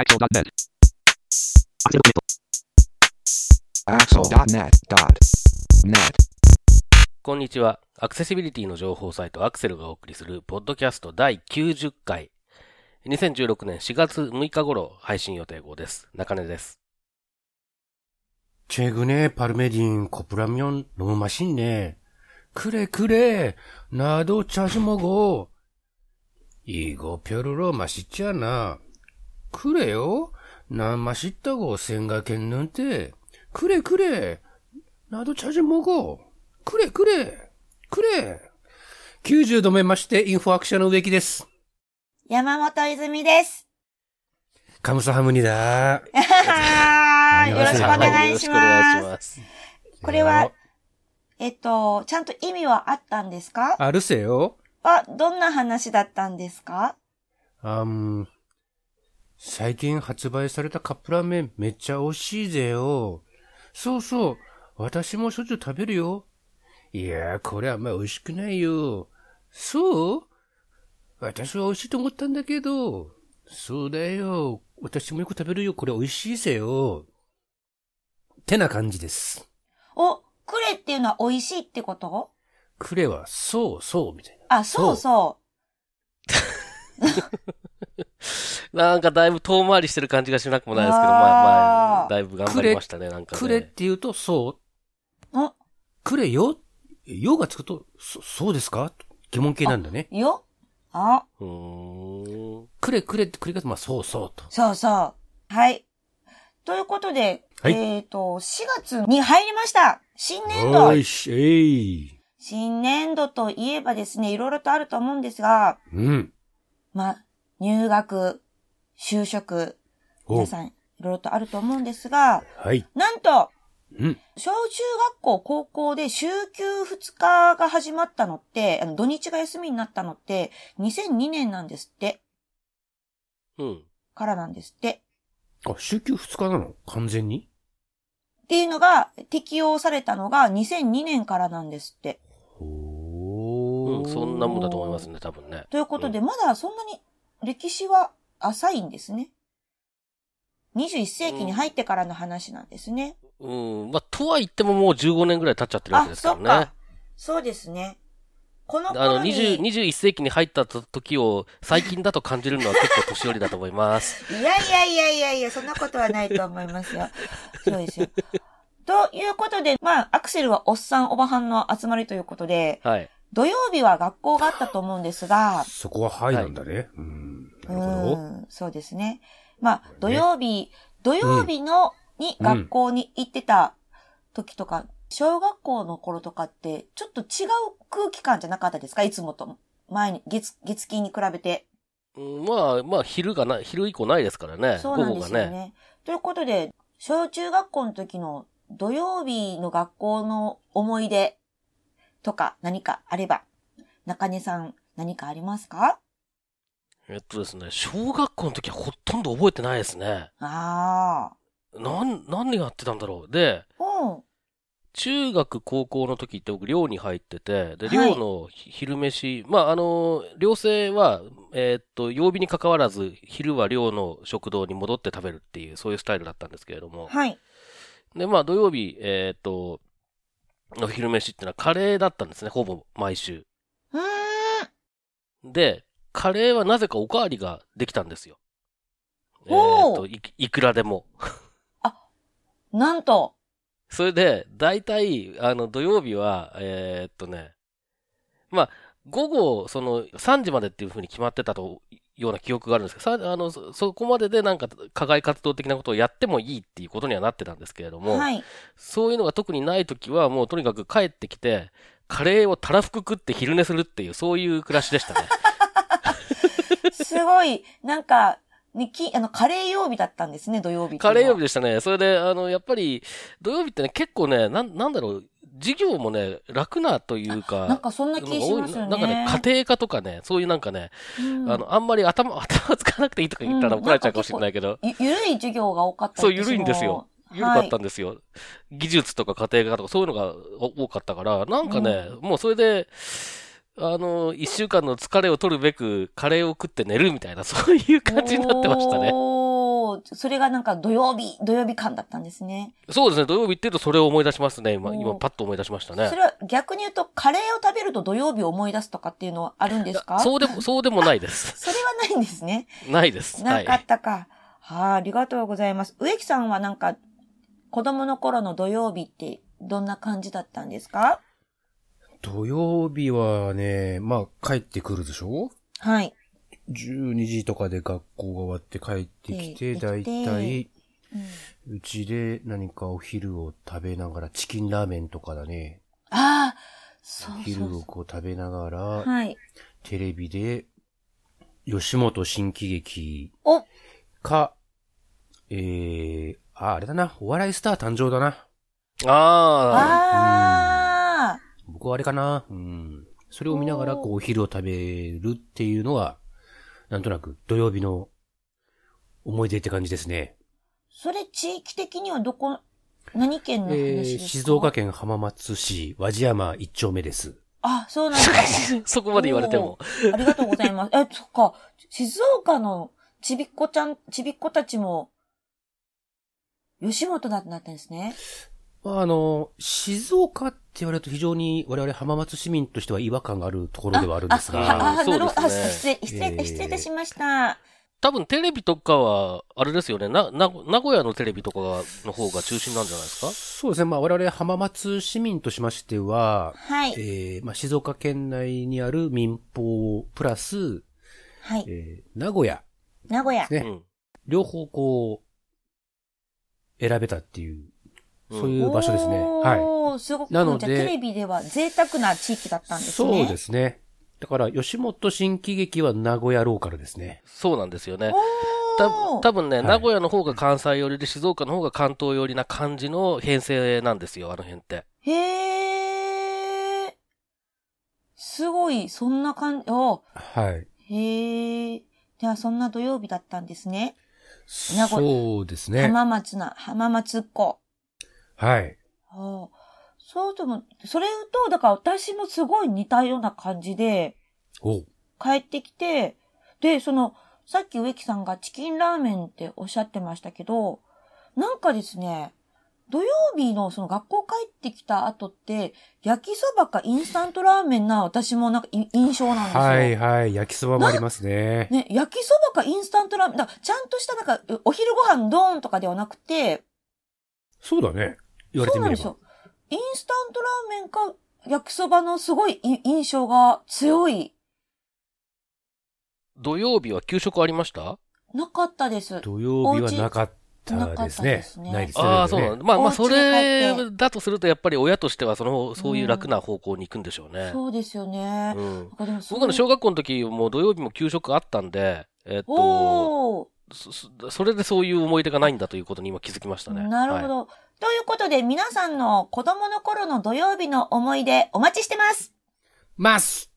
Axel.net. Axel.net.net こんにちは。アクセシビリティの情報サイトアクセルがお送りする、ポッドキャスト第90回。2016年4月6日頃配信予定号です。中根です。チェグネ、パルメディン、コプラミオン、ロムマシンネね。くれくれ、などチャシモゴ。いごぴょるろマシっちゃな。くれよ。なんましったご、せんがけんぬんて。くれくれ。などちゃじもご。くれくれ。くれ。90度目まして、インフォアクションの植木です。山本泉です。カムサハムニだ。よろしくお願いします。これは、えっと、ちゃんと意味はあったんですか？あるせよ。は、どんな話だったんですか？あん、最近発売されたカップラーメンめっちゃ美味しいぜよ。そうそう。私もしょっちゅう食べるよ。いやー、これあんま美味しくないよ。そう？私は美味しいと思ったんだけど。そうだよ。私もよく食べるよ。これ美味しいぜよ。てな感じです。お、クレっていうのは美味しいってこと？クレは、そうそう、みたいな。あ、そうそ なんかだいぶ遠回りしてる感じがしなくもないですけど、あーまあまあ、だいぶ頑張りましたね、なんかね。クレって言うと、そう？う。お、クレよよがつくと、そ、そうですか？疑問形なんだね。よ？あ、うーん。くれくれって繰り返す。まあ、そうそうと。そうそう。はい。ということで、はいえっ、と、4月に入りました。新年度お。いし。新年度といえばですね、いろいろとあると思うんですが、うん。まあ、入学、就職、お皆さん、いろいろとあると思うんですが、はい。なんと、うん。小中学校、高校で週休2日が始まったのって、あの土日が休みになったのって、2002年なんですって、うん。からなんですって。あ、週休2日なの？完全に？っていうのが、適用されたのが2002年からなんですって。おうん、そんなもんだと思いますね、多分ね。ということで、まだそんなに歴史は浅いんですね。21世紀に入ってからの話なんですね。うん。まあ、とは言ってももう15年ぐらい経っちゃってるわけあ、ですそっからねか。。そうですね。このあの、頃に、20、21世紀に入った時を最近だと感じるのは結構年寄りだと思います。いやいやいやいやいや、そんなことはないと思いますよ。そうですよ。ということで、まあ、アクセルはおっさんおばはんの集まりということで、はい。土曜日は学校があったと思うんですが、そこははいなんだね。うん。なるほど。うん、そうですね。まあ、土曜日、土曜日の、にうん学校に行ってた時とか、小学校の頃とかって、ちょっと違う空気感じゃなかったですか？いつもと。前に、月、月金に比べて。うんまあ、まあ、昼がな、昼以降ないですからね。そうなんで午後がね。すよね。ということで、小中学校の時の土曜日の学校の思い出とか何かあれば、中根さん何かありますか？えっとですね、小学校の時はほとんど覚えてないですね。あなん、何やってたんだろう。で、あ。うん。中学、高校の時って僕寮に入ってて、で、はい寮のひ昼飯、まあ、あの、寮生は、えーっと、曜日に関わらず、昼は寮の食堂に戻って食べるっていう、そういうスタイルだったんですけれども。はい。で、まあ、土曜日、えーっと、の昼飯ってのはカレーだったんですね、ほぼ毎週。で、カレーはなぜかおかわりができたんですよ。えおーと、いいくらでも。なんと、それで、大体、あの、土曜日は、えーっとね、まあ、午後、その、3時までっていうふうに決まってたと、ような記憶があるんですけど、さあの、そそこまででなんか、課外活動的なことをやってもいいっていうことにはなってたんですけれども、はい。そういうのが特にないときは、もうとにかく帰ってきて、カレーをたらふく食って昼寝するっていう、そういう暮らしでしたね。すごい、なんか、ね、き、あの、カレー曜日だったんですね、土曜日カレー曜日でしたね。それで、あの、やっぱり、土曜日ってね、結構ね、なん、なんだろう、授業もね、楽なというか、なんかそんな気しますよね。なんかね、家庭科とかね、そういうなんかね、うんあの、あんまり頭、頭つかなくていいとか言ったらうん怒られちゃうかもしれないけど、ゆゆるい授業が多かったそう、私も緩いんですよ。緩かったんですよ。技術とか家庭科とかそういうのがお多かったから、なんかね、もうそれで、あの、一週間の疲れを取るべく、カレーを食って寝るみたいな、そういう感じになってましたね。それがなんか土曜日、土曜日感だったんですね。そうですね、土曜日って言うとそれを思い出しますね。今、今パッと思い出しましたねそ。れは逆に言うと、カレーを食べると土曜日を思い出すとかっていうのはあるんですか？そうでも、そうでもないです。それはないんですね。ないです。はないかったか。はあ、ありがとうございます。植木さんはなんか、子供の頃の土曜日ってどんな感じだったんですか？土曜日はね、まあ帰ってくるでしょ？はい。12時とかで学校が終わって帰ってきて、でだいたい、うんうちで何かお昼を食べながら、チキンラーメンとかだね。ああ、そうお昼そうそをこう食べながら、う。はい。テレビで、吉本新喜劇お、か、えー、あ、あれだな、お笑いスター誕生だな。ああ、ああ、僕はあれかな。うん。それを見ながら、こう、お昼を食べるっていうのは、なんとなく土曜日の思い出って感じですね。それ地域的にはどこ、何県の話えー、ですか、静岡県浜松市和地山一丁目です。あ、そうなんですか。そこまで言われても。ありがとうございます。え、そっか。静岡のちびっこちゃん、ちびっ子たちも、吉本だったんですね。まあ、あの、静岡って言われると非常に我々浜松市民としては違和感があるところではあるんですが、あなるほど。あ、そうですね失礼、失礼、いたしました。多分テレビとかは、あれですよね。な、な、名古屋のテレビとかの方が中心なんじゃないですか？そうですね。まあ、我々浜松市民としましては、はい。えー、まあ、静岡県内にある民放プラス、はい。えー、名古屋、名古屋。ねうん。両方こう、選べたっていう、うんそういう場所ですね。はい。おーすごく、なのでじゃあテレビでは贅沢な地域だったんですそうね。。ですすね。だから、吉本新喜劇は名古屋ローカルですね。そうなんですよね。おたー多分ね、はい名古屋の方が関西寄りで静岡の方が関東寄りな感じの編成なんですよ、あの辺って。へー。すごい、そんな感じ、おはい。へー。では、そんな土曜日だったんですね。名古そうですね。浜松な、浜松っ子。はい。ああそうでも、それと、だから私もすごい似たような感じで、お帰ってきて、で、その、さっき植木さんがチキンラーメンっておっしゃってましたけど、なんかですね、土曜日のその学校帰ってきた後って、焼きそばかインスタントラーメンな私もなんかい印象なんですよ。はいはい。焼きそばもありますね。ね、焼きそばかインスタントラーメン、だちゃんとしたなんか、お昼ご飯ドーンとかではなくて、そうだね。言われてみれば。そうなんですよ。インスタントラーメンか焼きそばのすごいい印象が強い、土曜日は給食ありました？なかったです。土曜日はなかったですお家なかったねで。すねないですね。ああ、そうなんだ。まあまあ、それだとすると、やっぱり親としては、その、そういう楽な方向に行くんでしょうね。そうですよね。うん。僕の小学校の時も土曜日も給食あったんで、えっと、そそそれでそういう思い出がないんだということに今気づきましたね。はいなるほど。ということで、皆さんの子供の頃の土曜日の思い出お待ちしてます。ます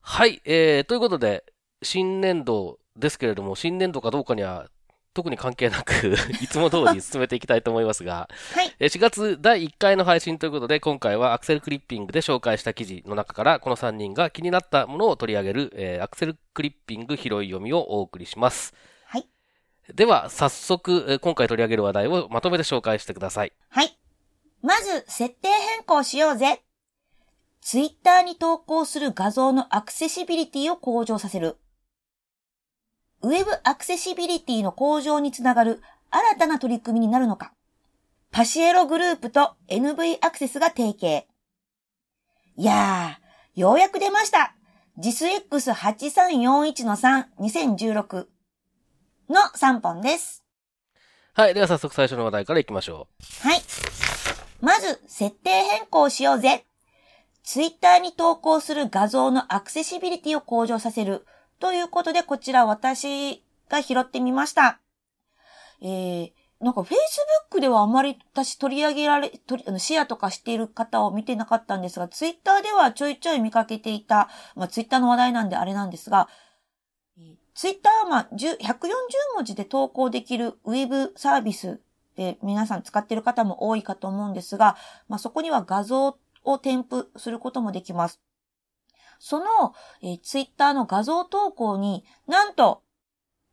はい、えー、ということで、新年度ですけれども、新年度かどうかには特に関係なく、いつも通り進めていきたいと思いますが、はい。えー4月第1回の配信ということで、今回はアクセルクリッピングで紹介した記事の中から、この3人が気になったものを取り上げる、えーアクセルクリッピング拾い読みをお送りします。では、早速、今回取り上げる話題をまとめて紹介してください。はい。まず、設定変更しようぜ。ツイッターに投稿する画像のアクセシビリティを向上させる。ウェブアクセシビリティの向上につながる新たな取り組みになるのか。パシエログループと NV アクセスが提携。いやー、ようやく出ました。JISX8341-3-2016 の3、2016の3本です。はい。では早速最初の話題からいきましょはい。まず、設定変更しようぜ。ツイッターに投稿する画像のアクセシビリティを向上させる。ということで、こちら私が拾ってみました。えー、なんか Facebook ではあまり私取り上げられ、取りあのシェアとかしている方を見てなかったんですが、ツイッターではちょいちょい見かけていた、まあツイッターの話題なんであれなんですが、ツイッターは140文字で投稿できるウェブサービスで皆さん使っている方も多いかと思うんですが、まあ、そこには画像を添付することもできます。その、えー、ツイッターの画像投稿になんと、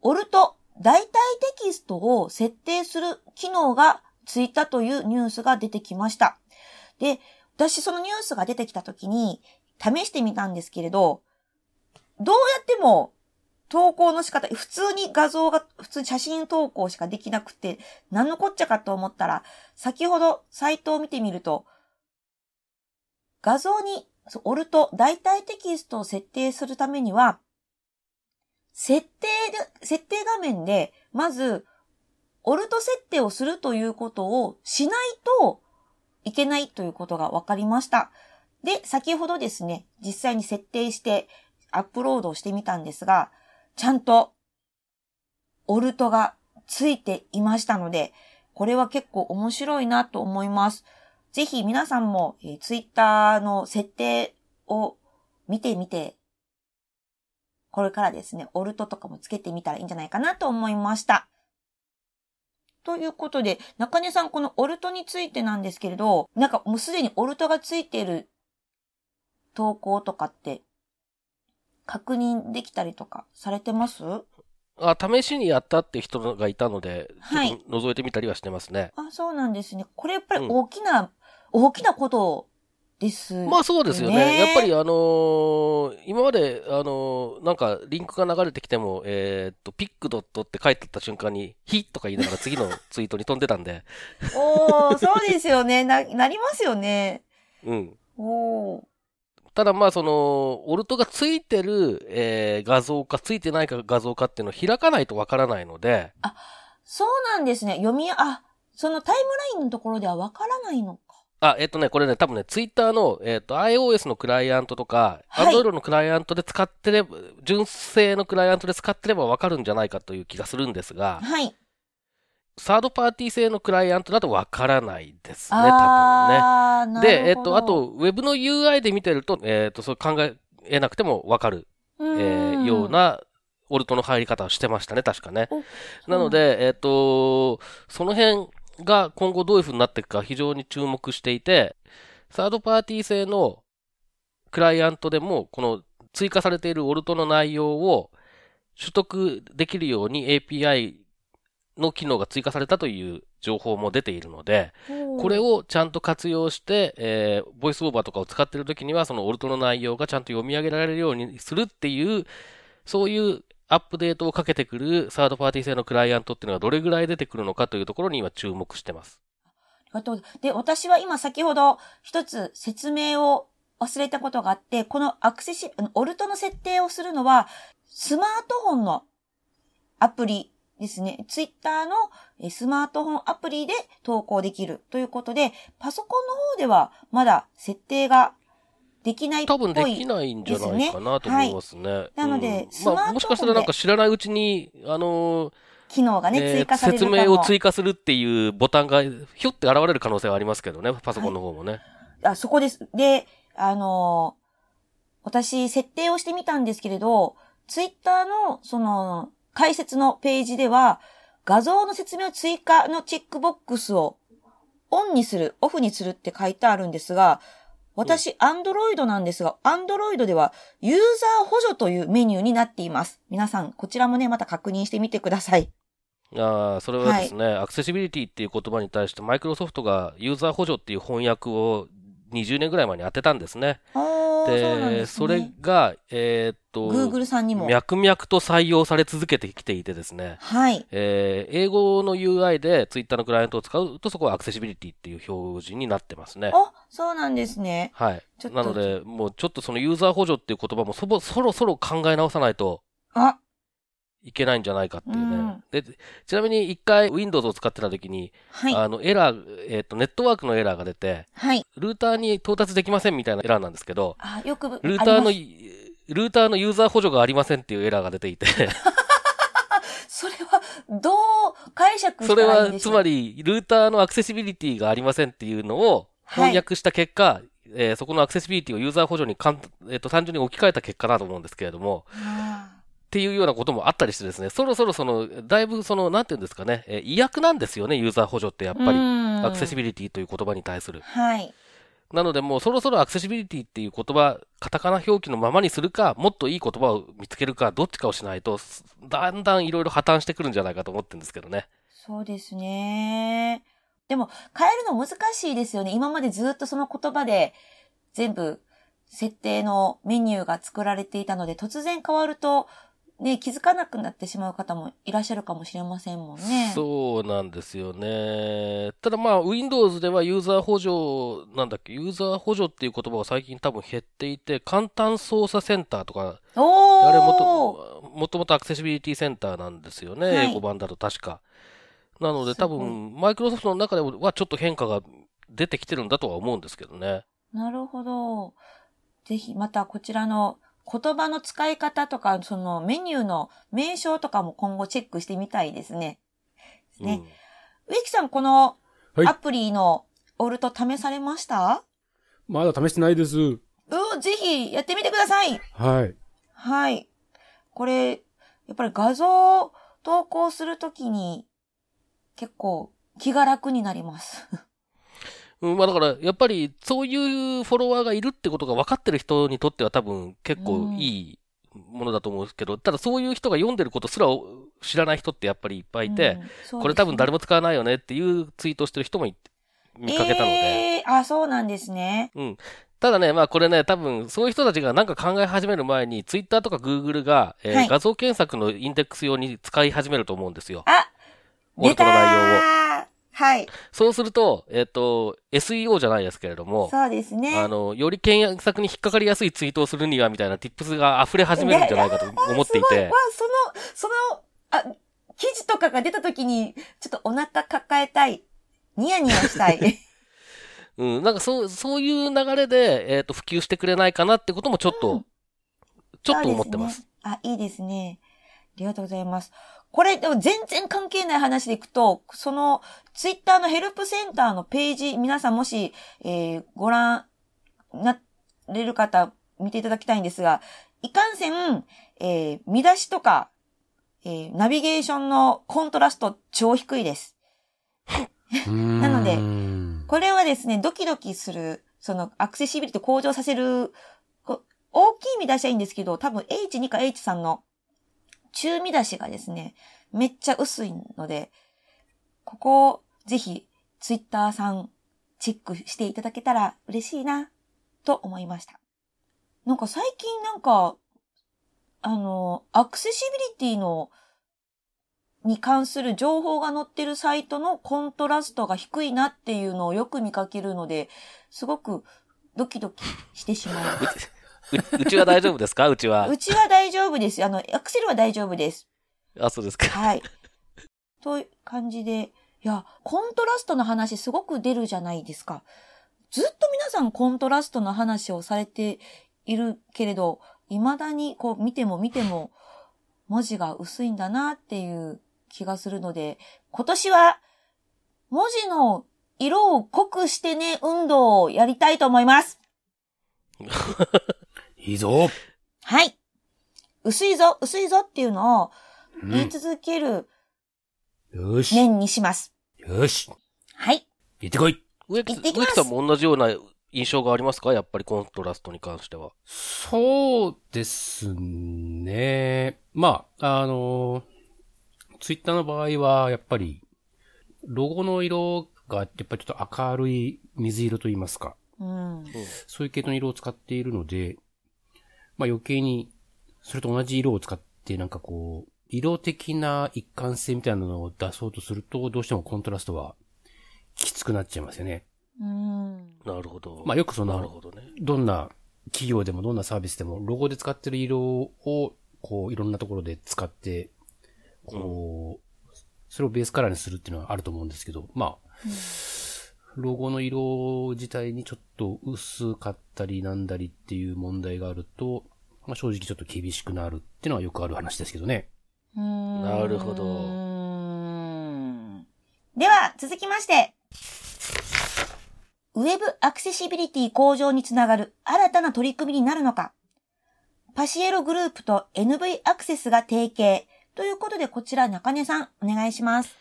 オルト代替テキストを設定する機能がついたというニュースが出てきました。で、私そのニュースが出てきた時に試してみたんですけれど、どうやっても投稿の仕方、普通に画像が、普通に写真投稿しかできなくて、何のこっちゃかと思ったら、先ほどサイトを見てみると、画像に、オルト、代替テキストを設定するためには、設定で、設定画面で、まず、オルト設定をするということをしないといけないということが分かりました。で、先ほどですね、実際に設定してアップロードをしてみたんですが、ちゃんと、オルトがついていましたので、これは結構面白いなと思います。ぜひ皆さんも、えー、ツイッターの設定を見てみて、これからですね、オルトとかもつけてみたらいいんじゃないかなと思いました。ということで、中根さん、このオルトについてなんですけれど、なんかもうすでにオルトがついている投稿とかって確認できたりとかされてます？あ、試しにやったって人がいたので、はい。覗いてみたりはしてますね。あ、そうなんですね。これやっぱり大きな、うん、大きなことですまあそうですよね。やっぱりあのー、今まで、あのー、なんかリンクが流れてきても、えー、っと、ピックドットって書いてた瞬間に、ヒとか言いながら次のツイートに飛んでたんで。おー、そうですよね。な、なりますよね。うん。おー。ただまあその、オルトがついてる、えー、画像かついてないか画像かっていうのを開かないとわからないので。あ、そうなんですね。読み、あ、そのタイムラインのところではわからないのか。あ、えっ、とね、これね、多分ね、ツイッターの、えっ、と、iOS のクライアントとか、はい、Android のクライアントで使ってれば、純正のクライアントで使ってればわかるんじゃないかという気がするんですが、はい。サードパーティー製のクライアントだとわからないですね、多分ね。で、えっ、と、あと、ウェブの UI で見てると、えっ、と、そう考えなくてもわかる、えー、ような、オルトの入り方をしてましたね、確かね。なので、えっ、と、その辺が今後どういう風になっていくか非常に注目していて、サードパーティー製のクライアントでも、この追加されているオルトの内容を取得できるように API の機能が追加されたという情報も出ているので、これをちゃんと活用して、えー、ボイスオーバーとかを使っているときには、そのオルトの内容がちゃんと読み上げられるようにするっていう、そういうアップデートをかけてくるサードパーティー製のクライアントっていうのがどれぐらい出てくるのかというところに今注目してます。ありがとう。で、私は今先ほど一つ説明を忘れたことがあって、このアクセシ、オルトの設定をするのは、スマートフォンのアプリですね、ツイッターのスマートフォンアプリで投稿できるということで、パソコンの方ではまだ設定ができないっぽい、ね、多分できないんじゃないかなと思いますね。はい、なので、うん、まあ、もしかしたらなんか知らないうちに、あのー、機能がね、追加される説明を追加するっていうボタンがひょって現れる可能性はありますけどね、パソコンの方もね。はい、あ、そこです。で、あのー、私、設定をしてみたんですけれど、ツイッターの、その、解説のページでは、画像の説明追加のチェックボックスをオンにする、オフにするって書いてあるんですが、私、アンドロイドなんですが、アンドロイドでは、ユーザー補助というメニューになっています。皆さん、こちらもね、また確認してみてください。ああ、それはですね、はい、アクセシビリティっていう言葉に対して、マイクロソフトがユーザー補助っていう翻訳を20年ぐらい前に当てたんですね。で、それが、えー、っと、Google さんにも。脈々と採用され続けてきていてですね。はい。えー、英語の UI で Twitter のクライアントを使うと、そこはアクセシビリティっていう表示になってますね。あ、そうなんですね。はい。なので、もうちょっとそのユーザー補助っていう言葉もそぼ、そろそろ考え直さないと。あ、いけないんじゃないかっていうね。うん、で、ちなみに一回 Windows を使ってた時に、はい、あの、エラー、えっ、ー、と、ネットワークのエラーが出て、はい、ルーターに到達できませんみたいなエラーなんですけど、あ、よく、ルーターの、ルーターのユーザー補助がありませんっていうエラーが出ていて。それは、どう解釈したらいいんでしょうそれは、つまり、ルーターのアクセシビリティがありませんっていうのを翻訳した結果、はい、えー、そこのアクセシビリティをユーザー補助にかん、えっ、ー、と、単純に置き換えた結果だと思うんですけれども、っていうようなこともあったりしてですね、そろそろその、だいぶその、なんていうんですかね、えー、意訳なんですよね、ユーザー補助ってやっぱり、アクセシビリティという言葉に対する。はい。なのでもうそろそろアクセシビリティっていう言葉、カタカナ表記のままにするか、もっといい言葉を見つけるか、どっちかをしないと、だんだんいろいろ破綻してくるんじゃないかと思ってるんですけどね。そうですね。でも、変えるの難しいですよね。今までずっとその言葉で全部設定のメニューが作られていたので、突然変わると、ね、気づかなくなってしまう方もいらっしゃるかもしれませんもんね。そうなんですよね。ただまあ、Windows ではユーザー補助、なんだっけ、ユーザー補助っていう言葉は最近多分減っていて、簡単操作センターとか、おーあれもと、もともとアクセシビリティセンターなんですよね。はい英語版だと確か。なのです多分、マイクロソフトの中ではちょっと変化が出てきてるんだとは思うんですけどね。なるほど。ぜひ、またこちらの言葉の使い方とか、そのメニューの名称とかも今後チェックしてみたいですね。ね植木さん、このはいアプリのオルト試されました、まだ試してないです。うん、ぜひやってみてください。はい。はい。これ、やっぱり画像を投稿するときに結構気が楽になります。うん。うん、まあだから、やっぱり、そういうフォロワーがいるってことが分かってる人にとっては多分結構いいものだと思うんですけど、ただそういう人が読んでることすら知らない人ってやっぱりいっぱいいて、これ多分誰もも使わないよねっていうツイートをしてる人もい見かけたので、えー、あ、そうなんですね。うん。ただね、まあこれね、多分そういう人たちがなんか考え始める前に、ツイッターとかグーグルが、えーはい画像検索のインデックス用に使い始めると思うんですよ。あ、オルトの内容を。を。はい。そうすると、えっ、と、SEO じゃないですけれども、そうですね。あの、より検索に引っかかりやすいツイートをするには、みたいな tips が溢れ始めるんじゃないかと思っていてすごいわ、、その、その、あ、記事とかが出た時に、ちょっとお腹抱えたい。ニヤニヤしたい。うん、なんかそう、そういう流れで、えっ、と、普及してくれないかなってこともちょっと、うんちょっと思ってますねあ、いいですね。ありがとうございます。これ、でも全然関係ない話でいくと、その、ツイッターのヘルプセンターのページ、皆さんもし、えーご覧なれる方、見ていただきたいんですが、いかんせん、えー見出しとか、えーナビゲーションのコントラスト超低いです。なのででこれはですね、ドキドキする、そのアクセシビリティ向上させる、こ大きい見出しはいいんですけど、多分 H2 か H3 の中見出しがですね、めっちゃ薄いので、ここをぜひツイッターさんチェックしていただけたら嬉しいな、と思いました。なんか最近なんか、あの、アクセシビリティのに関する情報が載ってるサイトのコントラストが低いなっていうのをよく見かけるので、すごくドキドキしてしまう。ううちは大丈夫ですか？うちはう。ちは大丈夫です。あの、アクセルは大丈夫です。あ、そうですか。はい。という感じで、いや、コントラストの話すごく出るじゃないですか。ずっと皆さんコントラストの話をされているけれど、未だにこう見ても見ても文字が薄いんだなっていう気がするので、今年は文字の色を濃くしてね運動をやりたいと思います。いいぞ。はい。薄いぞ、薄いぞっていうのをうん言い続けるよし。年にします。よし。はい。行ってこい。植木行ってきます植木さんも同じような印象がありますか？やっぱりコントラストに関しては。そうですね。まあ、あの、ツイッターの場合は、やっぱり、ロゴの色が、やっぱりちょっと明るい水色と言いますか。うん。そういう系統の色を使っているので、まあ余計に、それと同じ色を使って、なんかこう、色的な一貫性みたいなのを出そうとすると、どうしてもコントラストはきつくなっちゃいますよね。うん。なるほど。まあよくそのなるほどね。どんな企業でもどんなサービスでも、ロゴで使ってる色を、こう、いろんなところで使って、こう、それをベースカラーにするっていうのはあると思うんですけど、まあ、ロゴの色自体にちょっと薄かったりなんだりっていう問題があると、まあ、正直ちょっと厳しくなるっていうのはよくある話ですけどね。ななるほどでは、続きまして。ウェブアクセシビリティ向上につながる新たな取り組みになるのか。パシエログループと NV アクセスが提携。ということで、こちら中根さん、お願いします。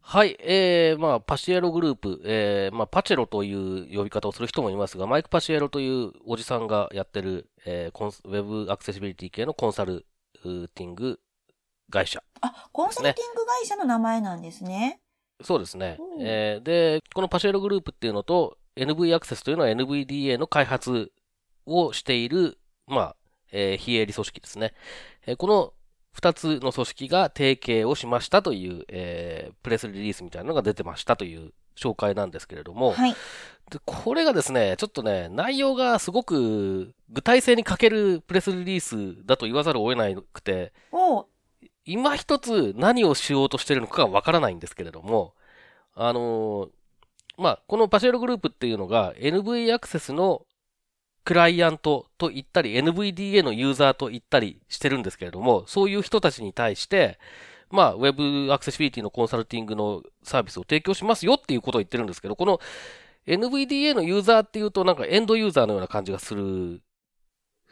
はい、えー、まあ、パシエログループ、えー、まあ、パチェロという呼び方をする人もいますが、マイク・パシエロというおじさんがやってる、えーコンス、ウェブアクセシビリティ系のコンサルティング会社。あ、コンサルティング会社の名前なんですね。そうですね。うんえーで、このパシエログループっていうのと、NV アクセスというのは NVDA の開発をしている、まあ、えー非営利組織ですね。えーこの二つの組織が提携をしましたという、えープレスリリースみたいなのが出てましたという紹介なんですけれども、はい。でこれがですね、ちょっとね、内容がすごく具体性に欠けるプレスリリースだと言わざるを得なくて、今一つ何をしようとしてるのかがわからないんですけれども、あのーまあ、このパシエログループっていうのが NV アクセスのクライアントと言ったり、NVDA のユーザーと言ったりしてるんですけれども、そういう人たちに対して、まあ、ウェブアクセシビリティのコンサルティングのサービスを提供しますよっていうことを言ってるんですけど、この NVDA のユーザーっていうとなんかエンドユーザーのような感じがする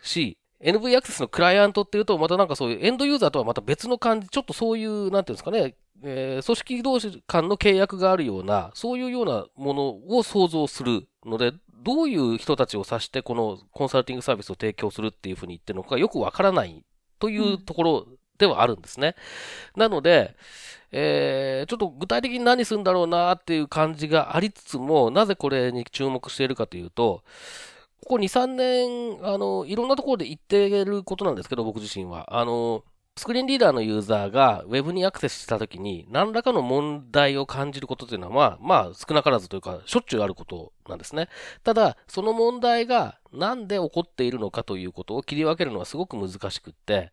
し、NV アクセスのクライアントっていうと、またなんかそういうエンドユーザーとはまた別の感じ、ちょっとそういう、なんていうんですかね、え組織同士間の契約があるような、そういうようなものを想像するので、どういう人たちを指してこのコンサルティングサービスを提供するっていうふうに言ってるのかよくわからないというところではあるんですね。なので、えーちょっと具体的に何するんだろうなっていう感じがありつつも、なぜこれに注目しているかというと、ここ2、3年、あの、いろんなところで言っていることなんですけど、僕自身は。あの、スクリーンリーダーのユーザーが Web にアクセスしたときに、何らかの問題を感じることというのは、まあ、少なからずというか、しょっちゅうあることなんですね。ただ、その問題がなんで起こっているのかということを切り分けるのはすごく難しくって、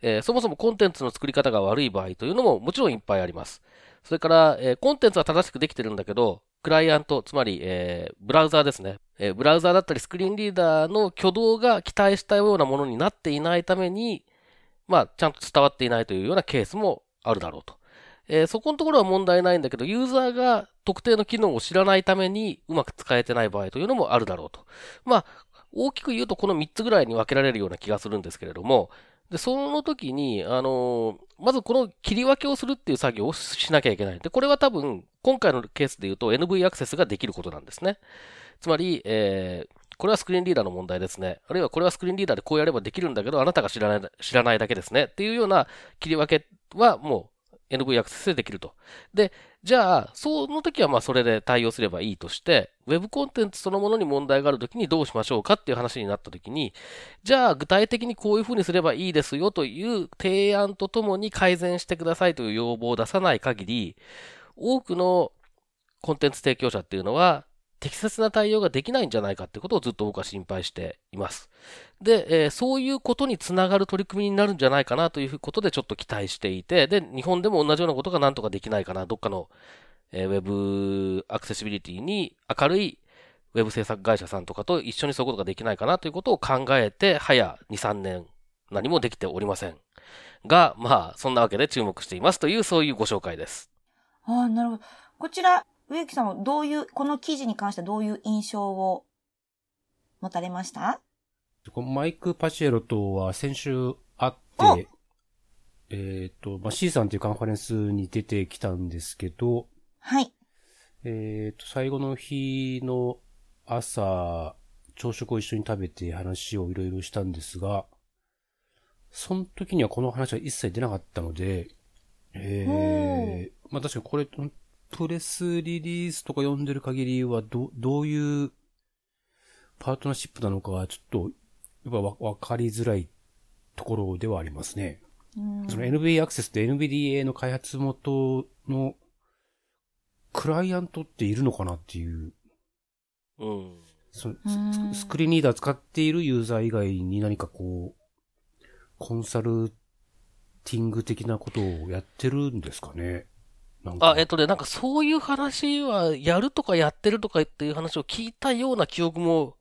えーそもそもコンテンツの作り方が悪い場合というのももちろんいっぱいあります。それから、えーコンテンツは正しくできてるんだけど、クライアント、つまり、えーブラウザーですね。えーブラウザーだったりスクリーンリーダーの挙動が期待したようなものになっていないために、まあ、ちゃんと伝わっていないというようなケースもあるだろうと。えーそこのところは問題ないんだけど、ユーザーが特定の機能を知らないためにうまく使えてない場合というのもあるだろうと。まあ、大きく言うとこの3つぐらいに分けられるような気がするんですけれども、で、その時に、あのーまずこの切り分けをするっていう作業をしなきゃいけない。で、これは多分、今回のケースで言うと NV アクセスができることなんですね。つまり、えーこれはスクリーンリーダーの問題ですね。あるいはこれはスクリーンリーダーでこうやればできるんだけど、あなたが知らない、知らないだけですね。っていうような切り分けはもう NV アクセスでできると。で、じゃあ、その時はまあそれで対応すればいいとして、Web コンテンツそのものに問題がある時にどうしましょうかっていう話になった時に、じゃあ具体的にこういうふうにすればいいですよという提案とともに改善してくださいという要望を出さない限り、多くのコンテンツ提供者っていうのは適切な対応ができないんじゃないかってことをずっと僕は心配しています。で、えーそういうことにつながる取り組みになるんじゃないかなということでちょっと期待していて、で、日本でも同じようなことがなんとかできないかな、どっかの、えーウェブアクセシビリティに明るいウェブ制作会社さんとかと一緒にそういうことができないかなということを考えて、早2、3年何もできておりません。が、まあ、そんなわけで注目していますという、そういうご紹介です。ああ、なるほど。こちら、植木さんはどういう、この記事に関してはどういう印象を持たれました？このマイク・パシエロとは先週会おって、えっ、と、まあ、C さんというカンファレンスに出てきたんですけど、はい。えっ、と、最後の日の朝、朝食を一緒に食べて話をいろいろしたんですが、その時にはこの話は一切出なかったので、えー、まあ確かにこれ、プレスリリースとか読んでる限りは、ど、どういうパートナーシップなのかはちょっと、やっぱわわかりづらいところではありますね。うんその NV アクセスって NVDA の開発元のクライアントっているのかなっていう、うん。そススクリーンリーダー使っているユーザー以外に何かこう、コンサルティング的なことをやってるんですかねあ、えっとね、なんかそういう話は、やるとかやってるとかっていう話を聞いたような記憶も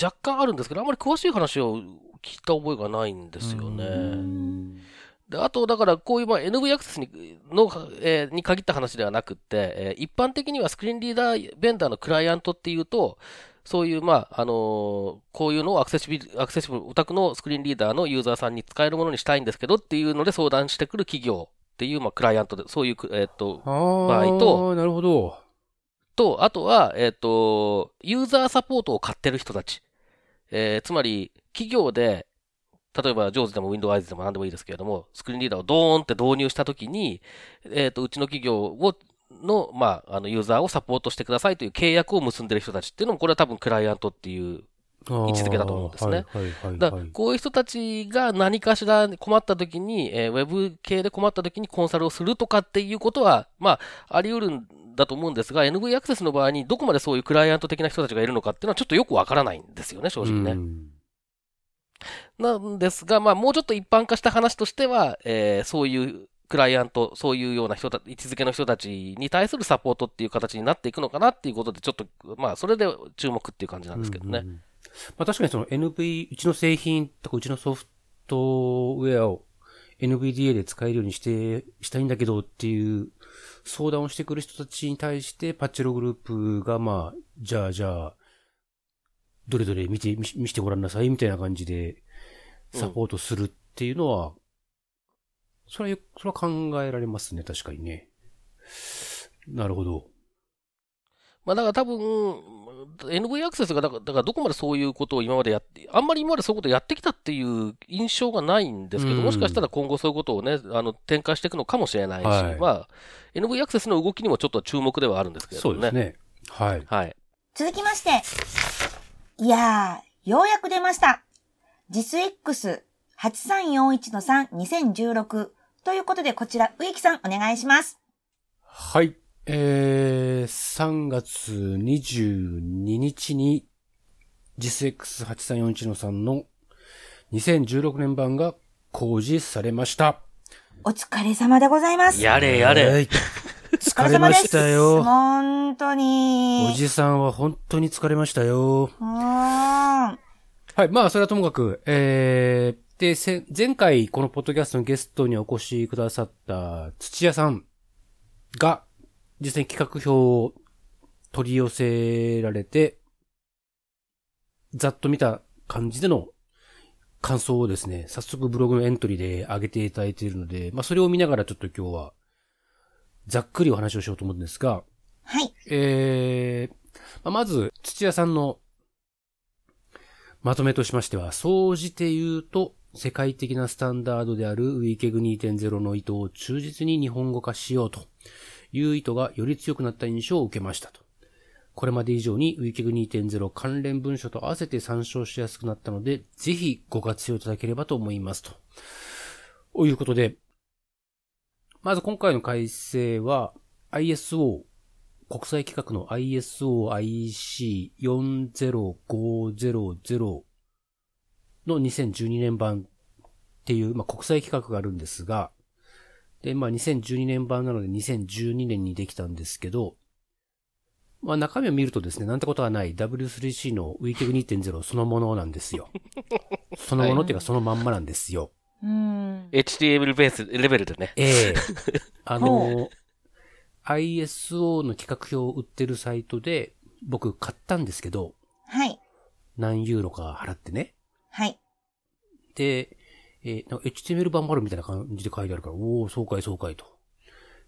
若干あるんですけど、あんまり詳しい話を聞いた覚えがないんですようね。んで、あと、だから、こういう、まあ、NV アクセスに、の、えーに限った話ではなくって、えー一般的にはスクリーンリーダーベンダーのクライアントっていうと、そういう、まあ、あのーこういうのをアクセシビリ、アクセシブル、お宅のスクリーンリーダーのユーザーさんに使えるものにしたいんですけどっていうので相談してくる企業っていう、まあ、クライアントで、そういうく、えっ、ー場合となるほど。と、あとは、えっ、と、ユーザーサポートを買ってる人たち。えーつまり、企業で、例えば、ジョーズでも Windows でも何でもいいですけれども、スクリーンリーダーをドーンって導入したときに、えっ、と、うちの企業を、の、まあ、あの、ユーザーをサポートしてくださいという契約を結んでる人たちっていうのも、これは多分クライアントっていう位位置づけだと思うんですね。はいはいはい、だ。こういう人たちが何かしら困った時に、えーウェブ系で困った時にコンサルをするとかっていうことは、まあ、あり得るんだと思うんですが、NV アクセスの場合にどこまでそういうクライアント的な人たちがいるのかっていうのはちょっとよくわからないんですよね、正直ね。うんなんですが、まあ、もうちょっと一般化した話としては、えーそういうクライアント、そういうような人た、位置づけの人たちに対するサポートっていう形になっていくのかなっていうことで、ちょっと、まあ、それで注目っていう感じなんですけどね。うんうんうんまあ確かにその NV、うちの製品とかうちのソフトウェアを NVDA で使えるようにして、したいんだけどっていう相談をしてくる人たちに対してパッチログループがまあ、じゃあじゃあ、どれどれ見て、見見してごらんなさいみたいな感じでサポートするっていうのは、それはよ、それは考えられますね、確かにね。なるほど。まあだから多分、NV アクセスがだから、だからどこまでそういうことを今までやって、あんまり今までそういうことをやってきたっていう印象がないんですけど、うんもしかしたら今後そういうことをね、あの、展開していくのかもしれないし、はいまあ、NV アクセスの動きにもちょっと注目ではあるんですけれどもね。そうですね。はい。はい。続きまして。いやー、ようやく出ました。JISX8341-3-2016 ということで、こちら、植木さんお願いします。はい。えー、3月22日に JISX8341-3 の2016年版が公示されました。お疲れ様でございます。やれやれ。はい。疲れましたよ。本当に。おじさんは本当に疲れましたよ。うーん。はい。まあ、それはともかく、えー、で、せ前回このポッドキャストのゲストにお越しくださった土屋さんが、実際に企画表を取り寄せられて、ざっと見た感じでの感想をですね、早速ブログのエントリーで上げていただいているので、まあ、それを見ながらちょっと今日は、ざっくりお話をしようと思うんですが、はい。えー、まあまず、土屋さんのまとめとしましては、総じて言うと、世界的なスタンダードである WeKeg 2.0の意図を忠実に日本語化しようという意図がより強くなった印象を受けましたと。これまで以上に WeKeg 2.0関連文書と合わせて参照しやすくなったので、ぜひご活用いただければと思いますと。ということで、まず今回の改正は ISO 国際規格の ISO-IC40500 の2012年版っていう、まあ、国際規格があるんですが、で、まあ、2012年版なので2012年にできたんですけど、まあ、中身を見るとですね、なんてことはない W3C の WeKeg2.0 そのものなんですよ。そのものっていうかそのまんまなんですよ。うーん。HTML ベース、レベルでね。ええ あの、ISO の企画表を売ってるサイトで僕買ったんですけど、はい。何ユーロか払ってね。はい。で、えーなんか HTML 版もあるみたいな感じで書いてあるから、おおそうかいそうかいと。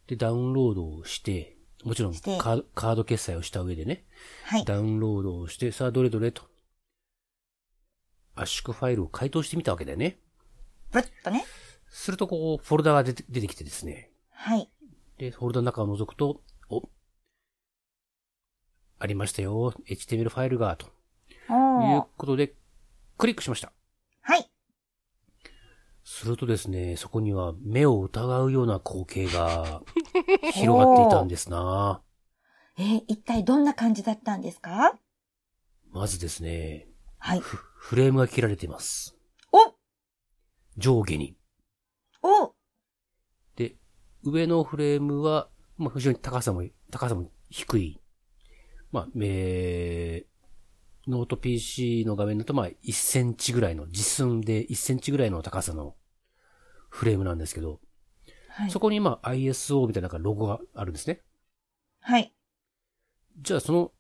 で、ダウンロードをして、もちろんカード決済をした上でね、はい。ダウンロードをして、さあどれどれと。圧縮ファイルを解凍してみたわけだよね。ぶっとね。するとこう、フォルダが出て出てきてですね。はい。で、フォルダの中を覗くと、お、ありましたよ。HTML ファイルが、とおいうー。ことで、クリックしました。はい。するとですね、そこには目を疑うような光景が 広がっていたんですな。えー一体どんな感じだったんですか？まずですね、はい。フフレームが切られています。お上下に。おで、上のフレームは、まあ、非常に高さも、高さも低い。まあ、えー、ノート PC の画面だと、まあ、1センチぐらいの、実寸で1センチぐらいの高さのフレームなんですけど、はいそ。こにまあ ISO みたいなロゴがあるんですね。はい。じゃあその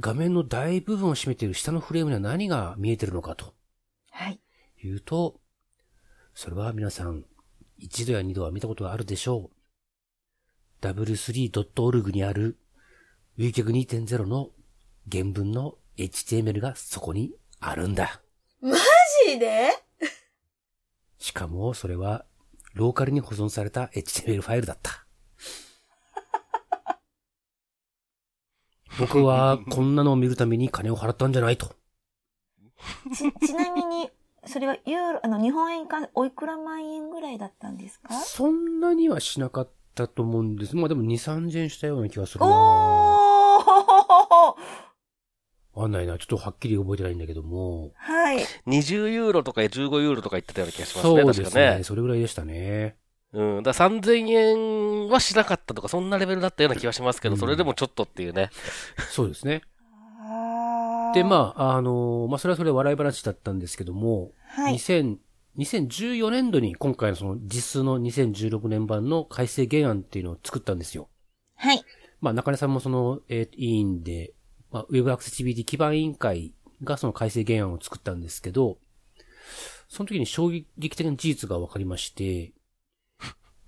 画面の大部分を占めている下のフレームには何が見えてるのかとはい。いうと、それは皆さん、一度や二度は見たことがあるでしょう。w3.org にある w 脚2.0の原文の HTML がそこにあるんだ。マジで？しかもそれはローカルに保存された HTML ファイルだった。僕はこんなのを見るために金を払ったんじゃないと。ち、ちなみに、それはユーロ、あの、日本円か、おいくら万円ぐらいだったんですか？そんなにはしなかったと思うんです。まあでも2、3000円したような気がするな。おーわかんないな。ちょっとはっきり覚えてないんだけども。はい。20ユーロとか15ユーロとか言ってたような気がしますそね、うですね。ね。それぐらいでしたね。うん。だから3000円はしなかったとか、そんなレベルだったような気がしますけど、うんそれでもちょっとっていうね。そうですね。で、まあ、あのまあ、それはそれで笑い話だったんですけども、はい。2000 2014年度に今回のその実数の2016年版の改正原案っていうのを作ったんですよ。はい。まあ、中根さんもその、えー委員で、まあ、ウェブアクセシビリティ基盤委員会がその改正原案を作ったんですけど、その時に衝撃的な事実が分かりまして、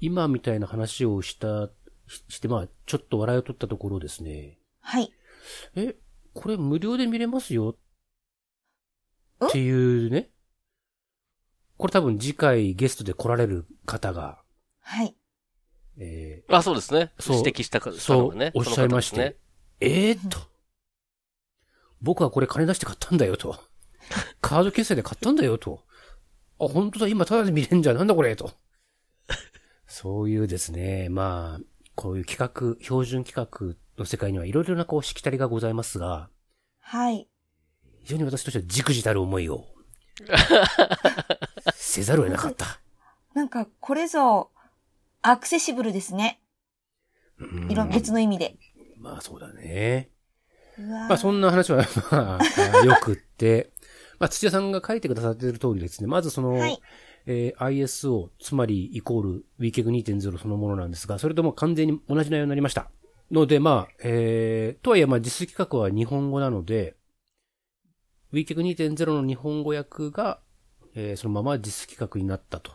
今みたいな話をした、しして、まあ、ちょっと笑いを取ったところですね。はい。え、これ無料で見れますよ？んっていうね。これ多分次回ゲストで来られる方が、はい。えあ、そうですね。そう指摘したか、ーそう。おっしゃいまして、ねえー、っと、僕はこれ金出して買ったんだよと。カード決済で買ったんだよと。あ、本当だ、今タダで見れんじゃん、なんだこれと。そういうですね、まあ、こういう企画、標準企画の世界にはいろいろなこう、しきたりがございますが、はい。非常に私としてはじくじたる思いを、せざるを得なかった。なんか、これぞ、アクセシブルですね。うんいろ、別の意味で。まあそうだね。まあそんな話は、まあ、よくって、まあ土屋さんが書いてくださっている通りですね、まずその、はいえー ISO、つまりイコール WCAG2.0 そのものなんですが、それとも完全に同じ内容になりました。ので、まあ、えー、とはいえ、まあ実企画は日本語なので、WCAG2.0 の日本語訳が、えーそのまま実企画になったと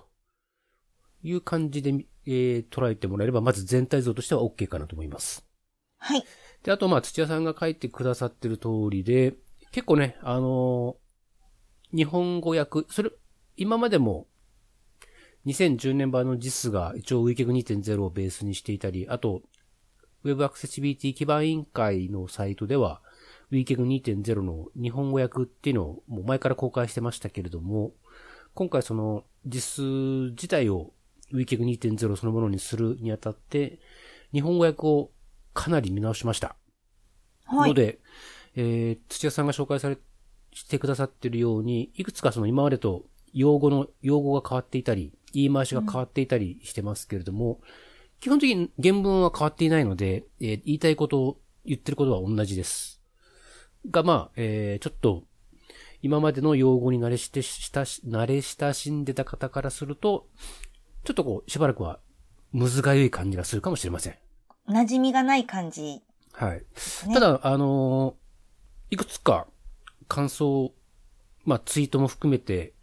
いう感じで、えー捉えてもらえれば、まず全体像としては OK かなと思います。はい。で、あと、まあ、土屋さんが書いてくださってる通りで、結構ね、あのー日本語訳、それ、今までも、2010年版の JIS が一応 WCAG2.0 をベースにしていたり、あと、Web Accessibility 基盤委員会のサイトでは、WCAG2.0 の日本語訳っていうのをもう前から公開してましたけれども、今回その JIS 自体を WCAG2.0 そのものにするにあたって、日本語訳をかなり見直しました。はい。ので、えー、土屋さんが紹介され、してくださっているように、いくつかその今までと用語の、用語が変わっていたり、言い回しが変わっていたりしてますけれども、基本的に原文は変わっていないので、えー言いたいことを、言ってることは同じです。が、まあ、えー、ちょっと、今までの用語に慣れして、したし、慣れ親しんでた方からすると、ちょっとこう、しばらくは、むずがゆい感じがするかもしれません。馴染みがない感じ。はい。ねただ、あのーいくつか感想、まあ、ツイートも含めて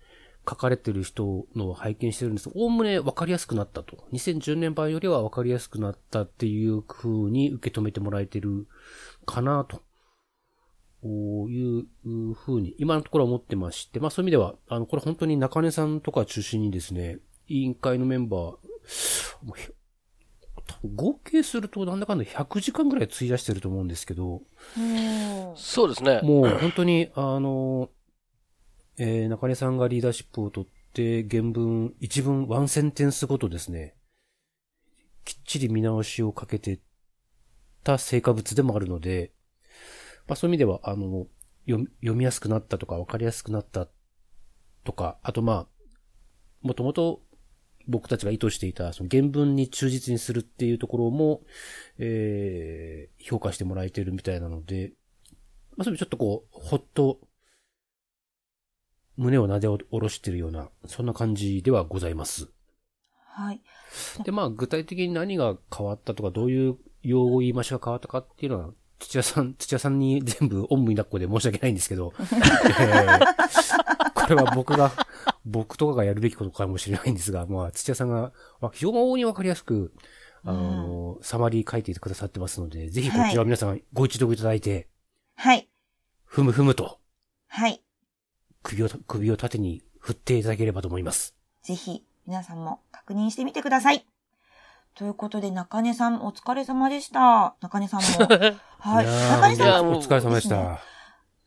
書かれてる人のを拝見してるんですおおむね分かりやすくなったと。2010年版よりは分かりやすくなったっていう風に受け止めてもらえてるかなと。こういう風に、今のところは思ってまして、まあそういう意味では、あの、これ本当に中根さんとか中心にですね、委員会のメンバー、合計するとなんだかんだ100時間ぐらい費やしてると思うんですけど、うん。そうですね。もう本当に、あの、えー中根さんがリーダーシップを取って、原文、一文、ワンセンテンスごとですね、きっちり見直しをかけてた成果物でもあるので、まあそういう意味では、あの、読みやすくなったとか、わかりやすくなったとか、あとまあ、もともと僕たちが意図していた、その原文に忠実にするっていうところも、えー評価してもらえてるみたいなので、まあ、それちょっとこう、ほっと、胸をなで下ろしてるような、そんな感じではございます。はい。で、まあ、具体的に何が変わったとか、どういう用語言い回しが変わったかっていうのは、土屋さん、土屋さんに全部、おんぶに抱っこで申し訳ないんですけど、えーこれは僕が僕とかがやるべきことかもしれないんですが、まあ、土屋さんがわ非常にわかりやすく、あの、サマリー書いていてくださってますので、ぜひこちらを皆さんご一読いただいて、はい。ふむふむとはい。首を、首を縦に振っていただければと思います。ぜひ、皆さんも確認してみてください。ということで、中根さん、お疲れ様でした。中根さんも。はい。中根さんもうお疲れ様でした。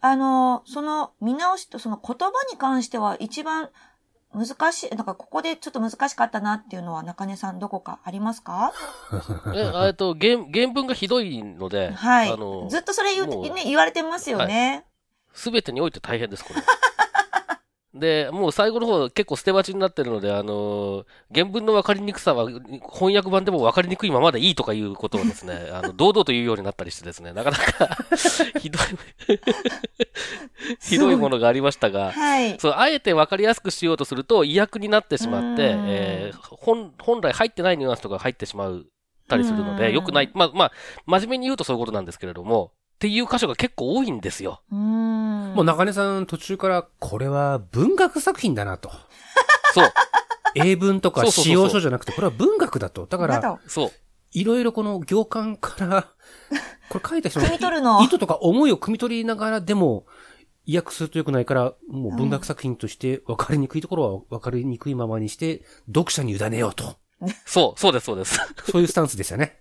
あの、その見直しとその言葉に関しては一番難しい、なんかここでちょっと難しかったなっていうのは中根さんどこかありますか？え、えっと、原、原文がひどいので、はいあの。、ずっとそれ言もうう、ね、言われてますよね。すべてにおいて大変です、これ。で、もう最後の方結構捨て鉢になってるので、あのー原文の分かりにくさは翻訳版でも分かりにくいままでいいとかいうことをですね、あの、堂々と言うようになったりしてですね、なかなか ひどい、ひどいものがありましたが、はい。そう、あえて分かりやすくしようとすると、意訳になってしまって、うんえー本、本来入ってないニュアンスとか入ってしまうたりするので、うん良くない。まあ、まあ、真面目に言うとそういうことなんですけれども、っていう箇所が結構多いんですよ。う。もう中根さん途中から、これは文学作品だなと。そう、英文とか使用書じゃなくて、これは文学だと。だから、そう。いろいろこの行間から、これ書いた人の意図とか思いを汲み取りながらでも、意訳すると良くないから、もう文学作品として分かりにくいところは分かりにくいままにして、読者に委ねようと。そう、そうです、そうです。そういうスタンスでしたね。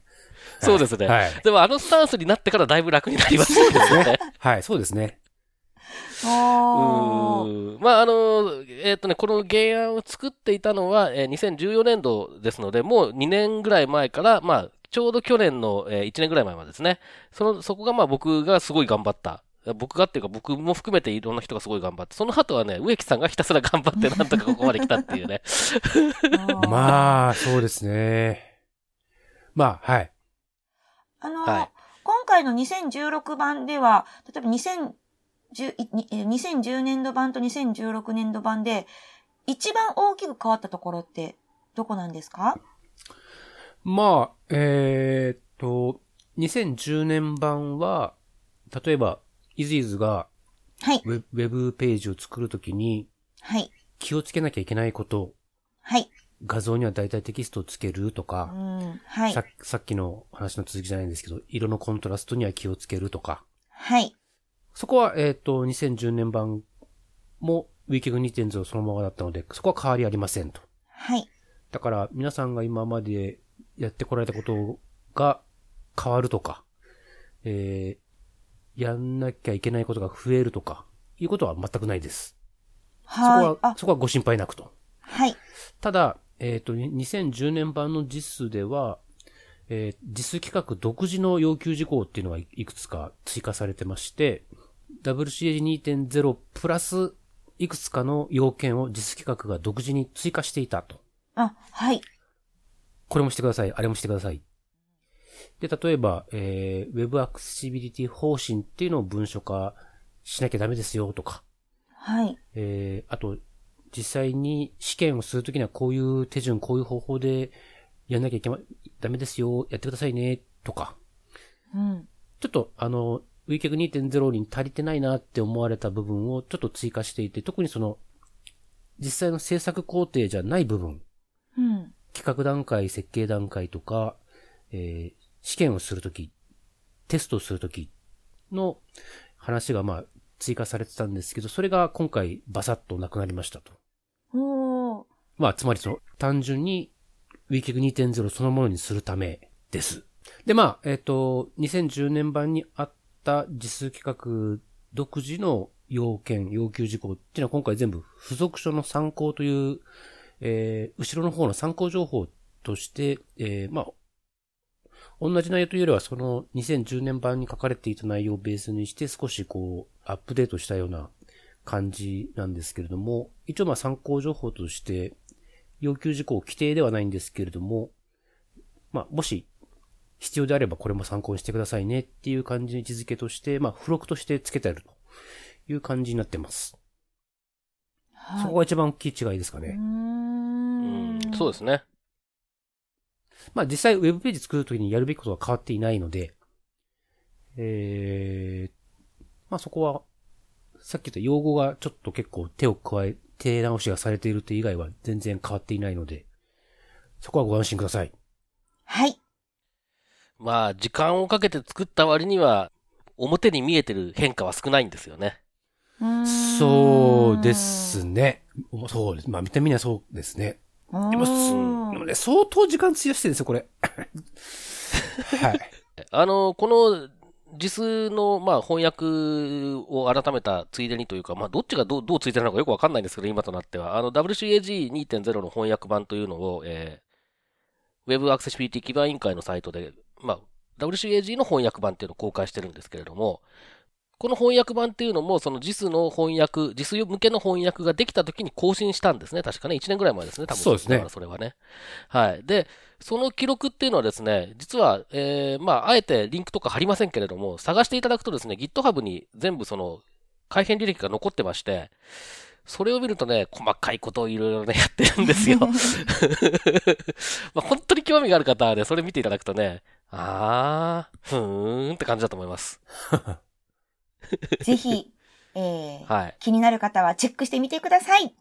そうですね。はい。でもあのスタンスになってからだいぶ楽になりましたね。はい、そうですね。うおー。ーんまあ、あの、えっ、とね、この原案を作っていたのは、えー2014年度ですので、もう2年ぐらい前から、まあ、ちょうど去年の、え1年ぐらい前までですね。その、そこがまあ僕がすごい頑張った。僕がっていうか僕も含めていろんな人がすごい頑張って、その後はね、植木さんがひたすら頑張ってなんとかここまで来たっていうね。あ。まあ、そうですね。まあ、はい。あの、はい今回の2016版では、例えば2010いにえー2010年度版と2016年度版で、一番大きく変わったところってどこなんですか？まあ、えーっと、2010年版は、例えば、イズイズがはい。ウェウェブページを作るときにはい。気をつけなきゃいけないこと、はい。画像には大体テキストをつけるとうか、ん。はいさ。さっきの話の続きじゃないんですけど、色のコントラストには気をつけるとか、はい。そこは、えーっと、2010年版も WeCag 2.0そのままだったので、そこは変わりありませんと。はい。だから、皆さんが今までやってこられたことが変わるとか、えー、やんなきゃいけないことが増えるとか、いうことは全くないです。そこはい。は、あ、そこはご心配なくと。はい。ただ、えっ、と、2010年版の実数では、えー実数規格独自の要求事項っていうのがいいくつか追加されてまして、WCAG2.0 プラスいくつかの要件を実数規格が独自に追加していたと。あ、はい。これもしてください、あれもしてください。で、例えば、えー、Web アクセシビリティ方針っていうのを文書化しなきゃダメですよとか、はい。えー、あと、実際に試験をするときにはこういう手順、こういう方法でやんなきゃいけま、ダメですよ、やってくださいね、とか。うん。ちょっと、あの、ウィーケグ2.0に足りてないなって思われた部分をちょっと追加していて、特にその、実際の制作工程じゃない部分、うん。企画段階、設計段階とか、えー試験をするとき、テストをするときの話がまあ追加されてたんですけど、それが今回バサッとなくなりましたと。おー。まあ、つまりその、単純に WeCag 2.0そのものにするためです。で、まあ、えっ、と、2010年版にあった実数規格独自の要件、要求事項っていうのは今回全部付属書の参考という、えー後ろの方の参考情報として、えーまあ、同じ内容というよりはその2010年版に書かれていた内容をベースにして少しこう、アップデートしたような感じなんですけれども、一応まあ参考情報として、要求事項規定ではないんですけれども、まあ、もし必要であればこれも参考にしてくださいねっていう感じの位置づけとして、まあ、付録として付けてあるという感じになってます。はい。そこが一番大きい違いですかね。うんん。そうですね。まあ、実際ウェブページ作るときにやるべきことは変わっていないので、えー、まあそこは、さっき言った用語がちょっと結構手を加え、手直しがされているって以外は全然変わっていないので、そこはご安心ください。はい。まあ、時間をかけて作った割には、表に見えてる変化は少ないんですよね。うそうですね。そうです。まあ見てみりゃそうですね。でもす、でもね、相当時間費やしてるんですよ、これ。はい。あの、この、実の、まあ、翻訳を改めたついでにというか、まあ、どっちがどう、どうついてるのかよくわかんないんですけど、今となっては。あの、WCAG2.0 の翻訳版というのを、えー、Web アクセシビリティ基盤委員会のサイトで、まあ、WCAG の翻訳版っていうのを公開してるんですけれども、この翻訳版っていうのも、その JIS の翻訳、JIS 向けの翻訳ができた時に更新したんですね。確かね、1年ぐらい前ですね、多分。そうですねだからそれはね。はい。で、その記録っていうのはですね、実は、えー、まあ、あえてリンクとか貼りませんけれども、探していただくとですね、GitHub に全部その、改変履歴が残ってまして、それを見るとね、細かいことをいろいろね、やってるんですよ。まあ、本当に興味がある方はね、それ見ていただくとね、あー、ふーんって感じだと思います。ぜひ、えーはい。気になる方はチェックしてみてください。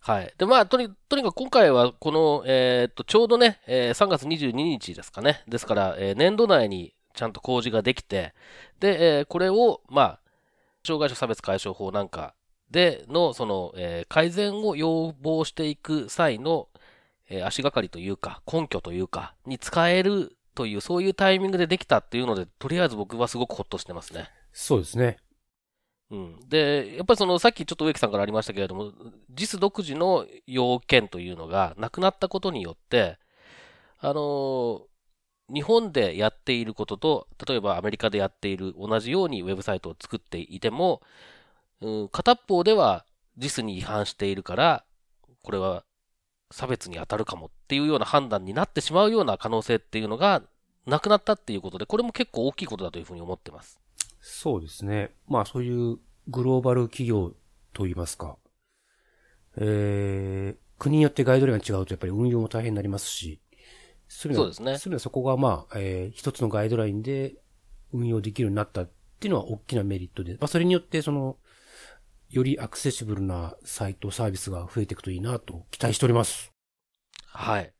はい。で、まあ、とに、とにかく今回は、この、えーっと、ちょうどね、えー3月22日ですかね。ですから、えー年度内にちゃんと工事ができて、で、えーこれを、まあ、障害者差別解消法なんかでの、その、えー改善を要望していく際の、えー足がかりというか、根拠というか、に使えるという、そういうタイミングでできたっていうので、とりあえず僕はすごくほっとしてますね。そうですね。うん。で、やっぱりその、さっきちょっと植木さんからありましたけれども、JIS 独自の要件というのがなくなったことによって、あの日本でやっていることと、例えばアメリカでやっている同じようにウェブサイトを作っていても、うん、片方では JIS に違反しているから、これは差別に当たるかもっていうような判断になってしまうような可能性っていうのがなくなったっていうことで、これも結構大きいことだというふうに思ってます。そうですね。まあそういうグローバル企業といいますか。えー、国によってガイドラインが違うとやっぱり運用も大変になりますし。そうそうですねはそこがまあ、えー、一つのガイドラインで運用できるようになったっていうのは大きなメリットで、まあそれによってその、よりアクセシブルなサイト、サービスが増えていくといいなと期待しております。はい。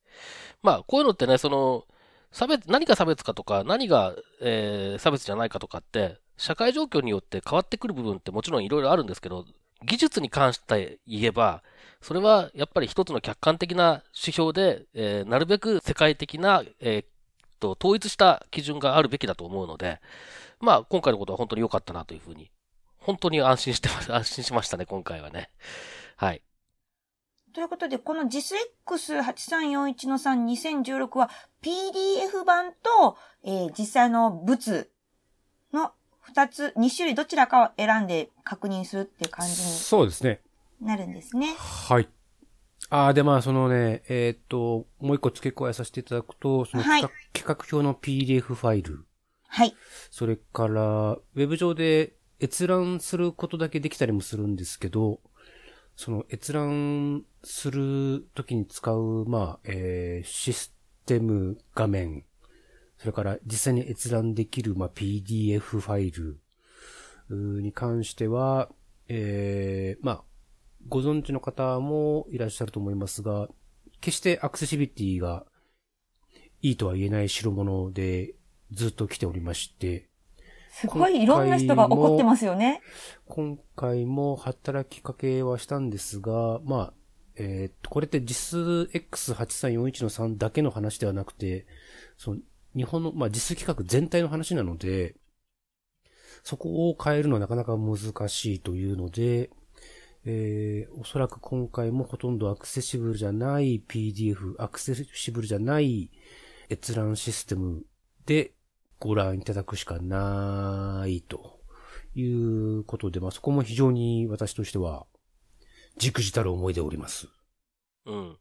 まあ、こういうのってね、その、差別、何が差別かとか、何が、えー差別じゃないかとかって、社会状況によって変わってくる部分ってもちろんいろいろあるんですけど、技術に関して言えば、それはやっぱり一つの客観的な指標で、えーなるべく世界的な、えーと、統一した基準があるべきだと思うので、まあ、今回のことは本当に良かったなというふうに、本当に安心してます、安心しましたね、今回はね。はい。ということで、この JISX8341 の3 2016は PDF 版と、えー実際の物の2つ、2種類どちらかを選んで確認するっていう感じそうですね。になるんですね。はい。ああ、で、まあ、そのね、えーっと、もう一個付け加えさせていただくと、そのはい企画,、企画表の PDF ファイル、はい。それから、ウェブ上で閲覧することだけできたりもするんですけど、その閲覧するときに使う、まあ、えーシステム画面、それから実際に閲覧できる、まあ、PDF ファイルに関しては、えーまあ、ご存知の方もいらっしゃると思いますが、決してアクセシビリティがいいとは言えない代物でずっと来ておりまして、すごいいろんな人が怒ってますよね。今回も働きかけはしたんですが、まあ、えーこれって JISX8341 の3だけの話ではなくて、その日本の、まあ、JIS 企画全体の話なので、そこを変えるのはなかなか難しいというので、えー、おそらく今回もほとんどアクセシブルじゃない PDF、アクセシブルじゃない閲覧システムでご覧いただくしかないということで、まあ、そこも非常に私としては、じくじたる思いでおります。うん。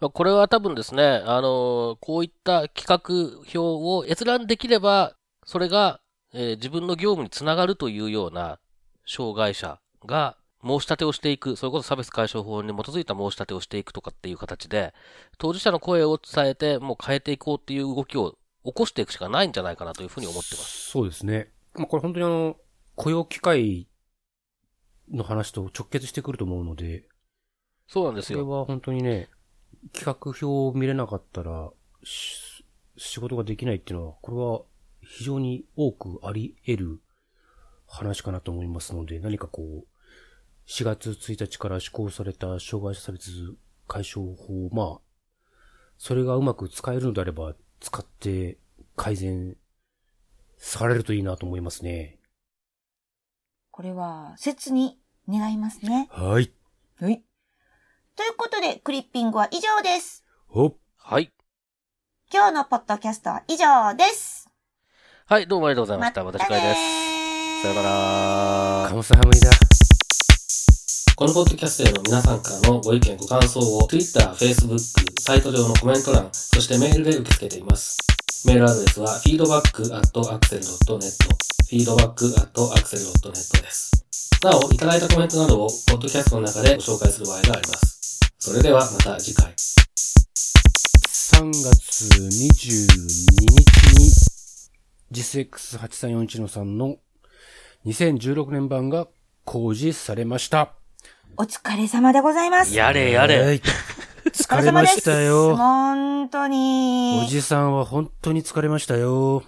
まあこれは多分ですね、あのこういった企画表を閲覧できれば、それが、えー自分の業務につながるというような障害者が申し立てをしていく、それこそ差別解消法に基づいた申し立てをしていくとかっていう形で、当事者の声を伝えて、もう変えていこうっていう動きを起こしていくしかないんじゃないかなというふうに思ってます。そうですね。まあ、これ本当にあの、雇用機会の話と直結してくると思うので、そうなんですよ。これは本当にね、企画表を見れなかったら、し仕事ができないっていうのは、これは非常に多くあり得る話かなと思いますので、何かこう、4月1日から施行された障害者差別解消法、まあ、それがうまく使えるのであれば、使って改善されるといいなと思いますね。これは、切に願いますね。はい。はい。ということで、クリッピングは以上です。ほっ。はい。今日のポッドキャストは以上です。はい、どうもありがとうございました。ま私からです。さよならカ。ムサハムニだ。このポッドキャストへの皆さんからのご意見、ご感想を Twitter、Facebook、サイト上のコメント欄、そしてメールで受け付けています。メールアドレスは feedback.axel.net feedback.axel.net です。なお、いただいたコメントなどをポッドキャストの中でご紹介する場合があります。それではまた次回。3月22日に、JISX8341 の3の2016年版が公示されました。お疲れ様でございます。やれやれ。はい。疲れましたよ。本当に。おじさんは本当に疲れましたよ。